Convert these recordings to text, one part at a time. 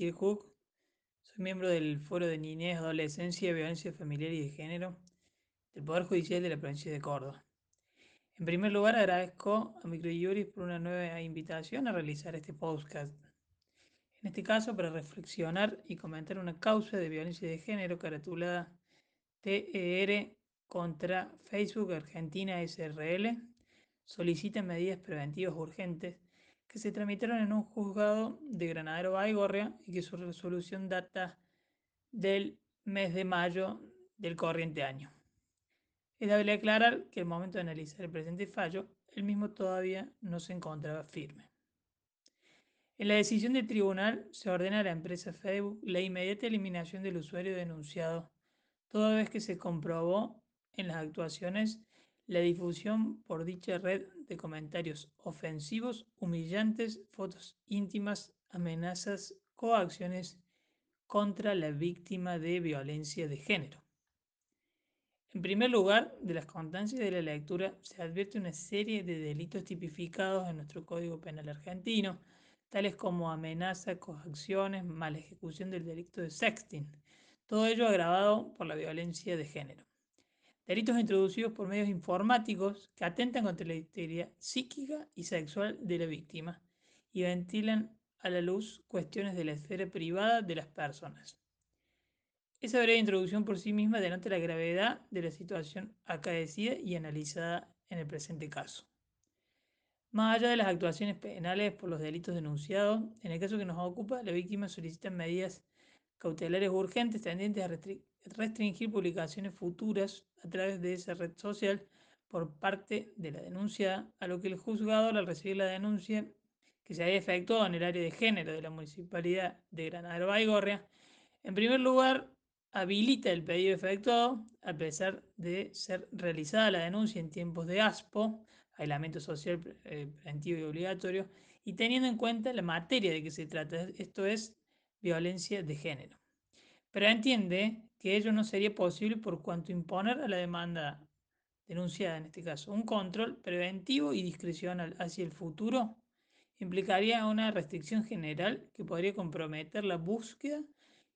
Soy miembro del Foro de Niñez, Adolescencia, Violencia Familiar y de Género del Poder Judicial de la provincia de Córdoba. En primer lugar, agradezco a Microjuris por una nueva invitación a realizar este podcast. En este caso, para reflexionar y comentar una causa de violencia de género caratulada TER contra Facebook Argentina SRL, solicita medidas preventivas urgentes que se tramitaron en un juzgado de Granadero Baigorria y que su resolución data del mes de mayo del corriente año. Es dable aclarar que al momento de analizar el presente fallo, el mismo todavía no se encontraba firme. En la decisión del tribunal se ordena a la empresa Facebook la inmediata eliminación del usuario denunciado, toda vez que se comprobó en las actuaciones la difusión por dicha red de comentarios ofensivos, humillantes, fotos íntimas, amenazas, coacciones contra la víctima de violencia de género. En primer lugar, de las constancias de la lectura se advierte una serie de delitos tipificados en nuestro Código Penal argentino, tales como amenaza, coacciones, mala ejecución del delito de sexting, todo ello agravado por la violencia de género. Delitos introducidos por medios informáticos que atentan contra la integridad psíquica y sexual de la víctima y ventilan a la luz cuestiones de la esfera privada de las personas. Esa breve introducción por sí misma denota la gravedad de la situación acaecida y analizada en el presente caso. Más allá de las actuaciones penales por los delitos denunciados, en el caso que nos ocupa, la víctima solicita medidas cautelares urgentes tendientes a restringir publicaciones futuras a través de esa red social por parte de la denunciada, a lo que el juzgador al recibir la denuncia que se había efectuado en el área de género de la Municipalidad de Granadero Baigorria, en primer lugar habilita el pedido efectuado, a pesar de ser realizada la denuncia en tiempos de ASPO, aislamiento social eh, preventivo y obligatorio, y teniendo en cuenta la materia de que se trata, esto es violencia de género. Pero entiende que ello no sería posible por cuanto imponer a la demanda denunciada en este caso un control preventivo y discrecional hacia el futuro implicaría una restricción general que podría comprometer la búsqueda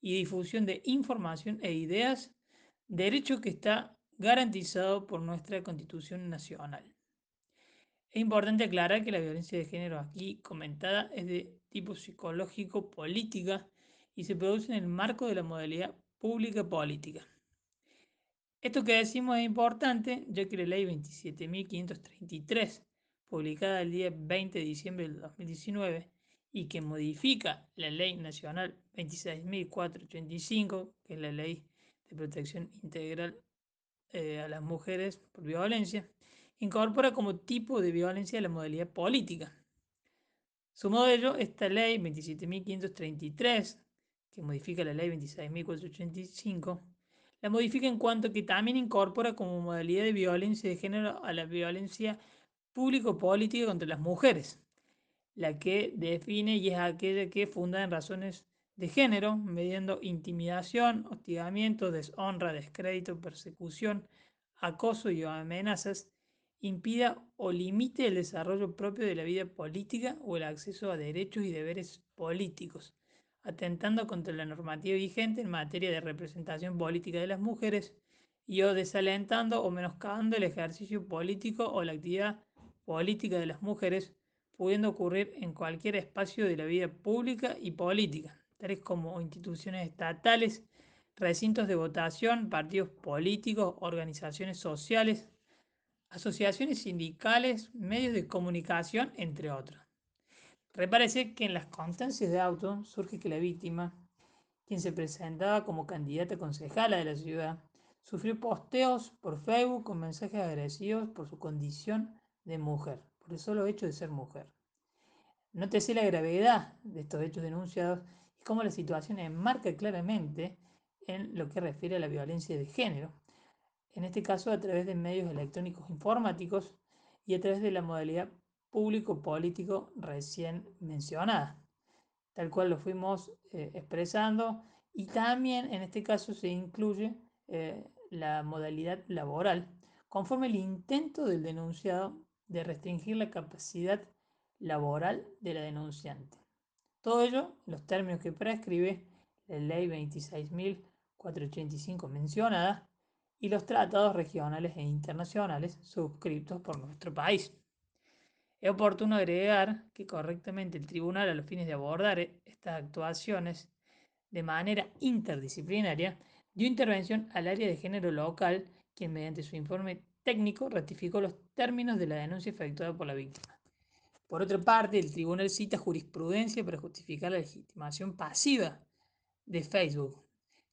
y difusión de información e ideas, derecho que está garantizado por nuestra Constitución Nacional. Es importante aclarar que la violencia de género aquí comentada es de tipo psicológico, política y se produce en el marco de la modalidad pública política. Esto que decimos es importante ya que la ley 27.533, publicada el día 20 de diciembre del 2019, y que modifica la Ley Nacional 26.485, que es la Ley de Protección Integral eh, a las Mujeres por Violencia, incorpora como tipo de violencia la modalidad política. Sumado a ello, esta Ley 27.533, que modifica la Ley 26.485, la modifica en cuanto que también incorpora como modalidad de violencia de género a la violencia público-política contra las mujeres la que define y es aquella que funda en razones de género, mediando intimidación, hostigamiento, deshonra, descrédito, persecución, acoso y amenazas, impida o limite el desarrollo propio de la vida política o el acceso a derechos y deberes políticos, atentando contra la normativa vigente en materia de representación política de las mujeres y o desalentando o menoscabando el ejercicio político o la actividad política de las mujeres pudiendo ocurrir en cualquier espacio de la vida pública y política, tales como instituciones estatales, recintos de votación, partidos políticos, organizaciones sociales, asociaciones sindicales, medios de comunicación, entre otros. Reparece que en las constancias de auto surge que la víctima, quien se presentaba como candidata concejala de la ciudad, sufrió posteos por Facebook con mensajes agresivos por su condición de mujer por el solo hecho de ser mujer. Nótese la gravedad de estos hechos denunciados y cómo la situación enmarca claramente en lo que refiere a la violencia de género, en este caso a través de medios electrónicos informáticos y a través de la modalidad público-político recién mencionada, tal cual lo fuimos eh, expresando, y también en este caso se incluye eh, la modalidad laboral, conforme el intento del denunciado de restringir la capacidad laboral de la denunciante. Todo ello en los términos que prescribe la Ley 26.485 mencionada y los tratados regionales e internacionales suscritos por nuestro país. Es oportuno agregar que correctamente el tribunal, a los fines de abordar estas actuaciones de manera interdisciplinaria, dio intervención al área de género local, quien mediante su informe técnico ratificó los términos de la denuncia efectuada por la víctima. Por otra parte, el tribunal cita jurisprudencia para justificar la legitimación pasiva de Facebook.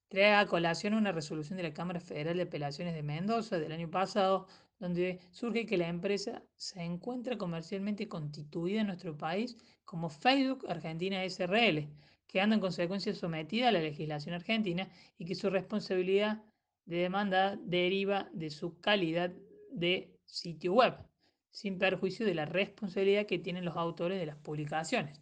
Trae a colación una resolución de la Cámara Federal de Apelaciones de Mendoza del año pasado, donde surge que la empresa se encuentra comercialmente constituida en nuestro país como Facebook Argentina SRL, quedando en consecuencia sometida a la legislación argentina y que su responsabilidad de demanda deriva de su calidad de sitio web, sin perjuicio de la responsabilidad que tienen los autores de las publicaciones.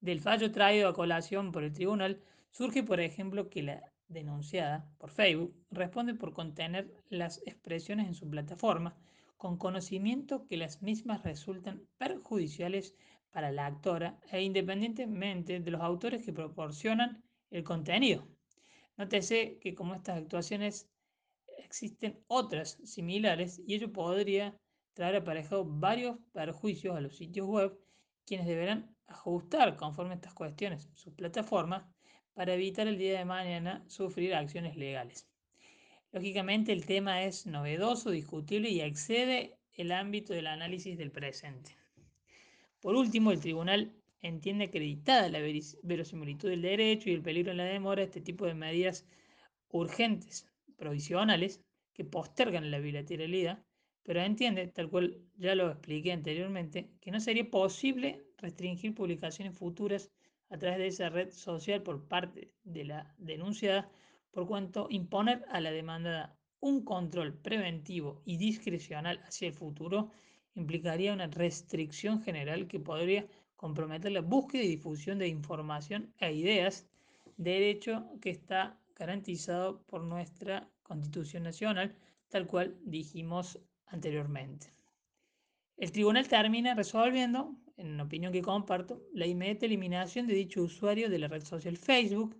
Del fallo traído a colación por el tribunal surge, por ejemplo, que la denunciada por Facebook responde por contener las expresiones en su plataforma con conocimiento que las mismas resultan perjudiciales para la actora e independientemente de los autores que proporcionan el contenido. Nótese que como estas actuaciones existen otras similares y ello podría traer aparejado varios perjuicios a los sitios web, quienes deberán ajustar conforme a estas cuestiones sus plataformas para evitar el día de mañana sufrir acciones legales. Lógicamente el tema es novedoso, discutible y excede el ámbito del análisis del presente. Por último, el tribunal entiende acreditada la verosimilitud del derecho y el peligro en la demora de este tipo de medidas urgentes, provisionales, que postergan la bilateralidad, pero entiende, tal cual ya lo expliqué anteriormente, que no sería posible restringir publicaciones futuras a través de esa red social por parte de la denunciada, por cuanto imponer a la demandada un control preventivo y discrecional hacia el futuro implicaría una restricción general que podría comprometer la búsqueda y difusión de información e ideas, derecho que está garantizado por nuestra Constitución Nacional, tal cual dijimos anteriormente. El tribunal termina resolviendo, en opinión que comparto, la inmediata eliminación de dicho usuario de la red social Facebook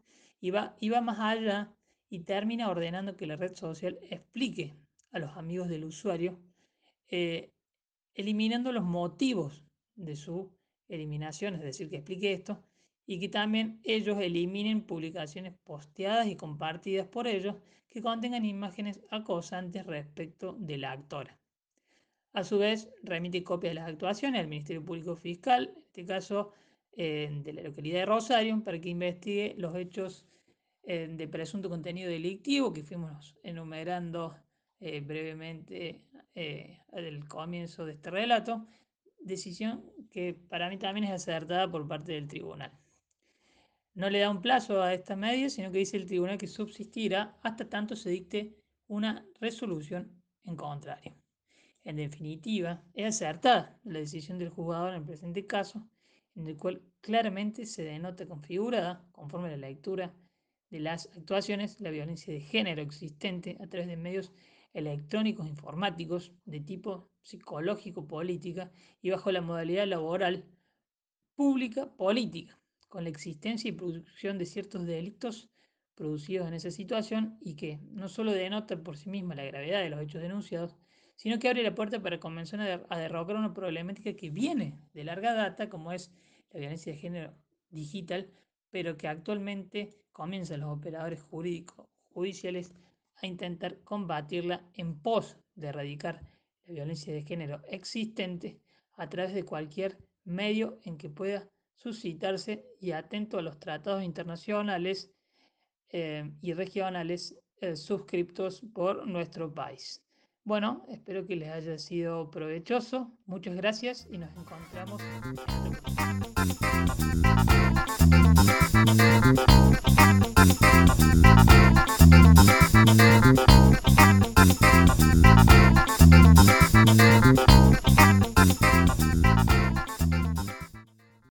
va, más allá y termina ordenando que la red social explique a los amigos del usuario eh, eliminando los motivos de su eliminación, es decir, que explique esto, y que también ellos eliminen publicaciones posteadas y compartidas por ellos que contengan imágenes acosantes respecto de la actora. A su vez, remite copias de las actuaciones al Ministerio Público Fiscal, en este caso eh, de la localidad de Rosario, para que investigue los hechos eh, de presunto contenido delictivo que fuimos enumerando eh, brevemente al comienzo de este relato, decisión que para mí también es acertada por parte del tribunal. No le da un plazo a esta medida, sino que dice el tribunal que subsistirá hasta tanto se dicte una resolución en contrario. En definitiva, es acertada la decisión del juzgador en el presente caso, en el cual claramente se denota configurada, conforme a la lectura de las actuaciones, la violencia de género existente a través de medios electrónicos informáticos de tipo psicológico-política y bajo la modalidad laboral pública política, con la existencia y producción de ciertos delitos producidos en esa situación y que no solo denota por sí misma la gravedad de los hechos denunciados, sino que abre la puerta para comenzar a, derrocar una problemática que viene de larga data, como es la violencia de género digital, pero que actualmente comienzan los operadores jurídicos judiciales a intentar combatirla en pos de erradicar la violencia de género existente a través de cualquier medio en que pueda suscitarse y atento a los tratados internacionales eh, y regionales eh, suscriptos por nuestro país. Bueno, espero que les haya sido provechoso. Muchas gracias y nos encontramos. En